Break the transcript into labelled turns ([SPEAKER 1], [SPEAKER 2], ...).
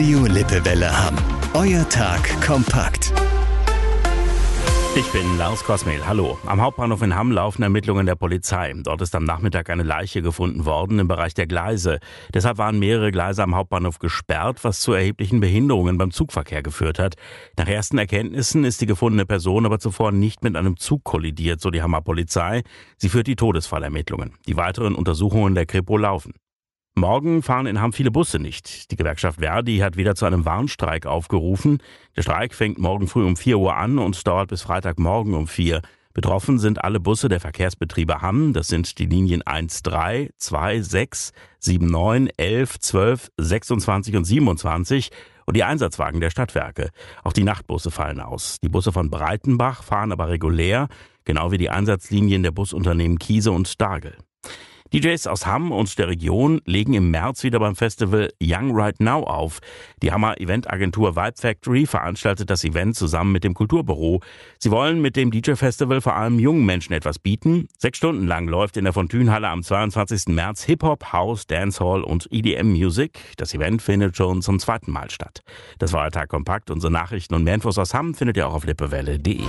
[SPEAKER 1] Radio Lippewelle Hamm. Euer Tag kompakt.
[SPEAKER 2] Ich bin Lars Kosmel. Hallo. Am Hauptbahnhof in Hamm laufen Ermittlungen der Polizei. Dort ist am Nachmittag eine Leiche gefunden worden im Bereich der Gleise. Deshalb waren mehrere Gleise am Hauptbahnhof gesperrt, was zu erheblichen Behinderungen beim Zugverkehr geführt hat. Nach ersten Erkenntnissen ist die gefundene Person aber zuvor nicht mit einem Zug kollidiert, so die Hammer Polizei. Sie führt die Todesfallermittlungen. Die weiteren Untersuchungen der Kripo laufen. Morgen fahren in Hamm viele Busse nicht. Die Gewerkschaft Verdi hat wieder zu einem Warnstreik aufgerufen. Der Streik fängt morgen früh um 4 Uhr an und dauert bis Freitagmorgen um 4. Betroffen sind alle Busse der Verkehrsbetriebe Hamm. Das sind die Linien 1, 3, 2, 6, 7, 9, 11, 12, 26 und 27 und die Einsatzwagen der Stadtwerke. Auch die Nachtbusse fallen aus. Die Busse von Breitenbach fahren aber regulär, genau wie die Einsatzlinien der Busunternehmen Kiese und Dagel. DJs aus Hamm und der Region legen im März wieder beim Festival Young Right Now auf. Die Hammer Eventagentur Vibe Factory veranstaltet das Event zusammen mit dem Kulturbüro. Sie wollen mit dem DJ Festival vor allem jungen Menschen etwas bieten. Sechs Stunden lang läuft in der Fontünhalle am 22. März Hip-Hop, House, Dancehall und EDM Music. Das Event findet schon zum zweiten Mal statt. Das war der Tag kompakt. Unsere Nachrichten und mehr Infos aus Hamm findet ihr auch auf lippewelle.de.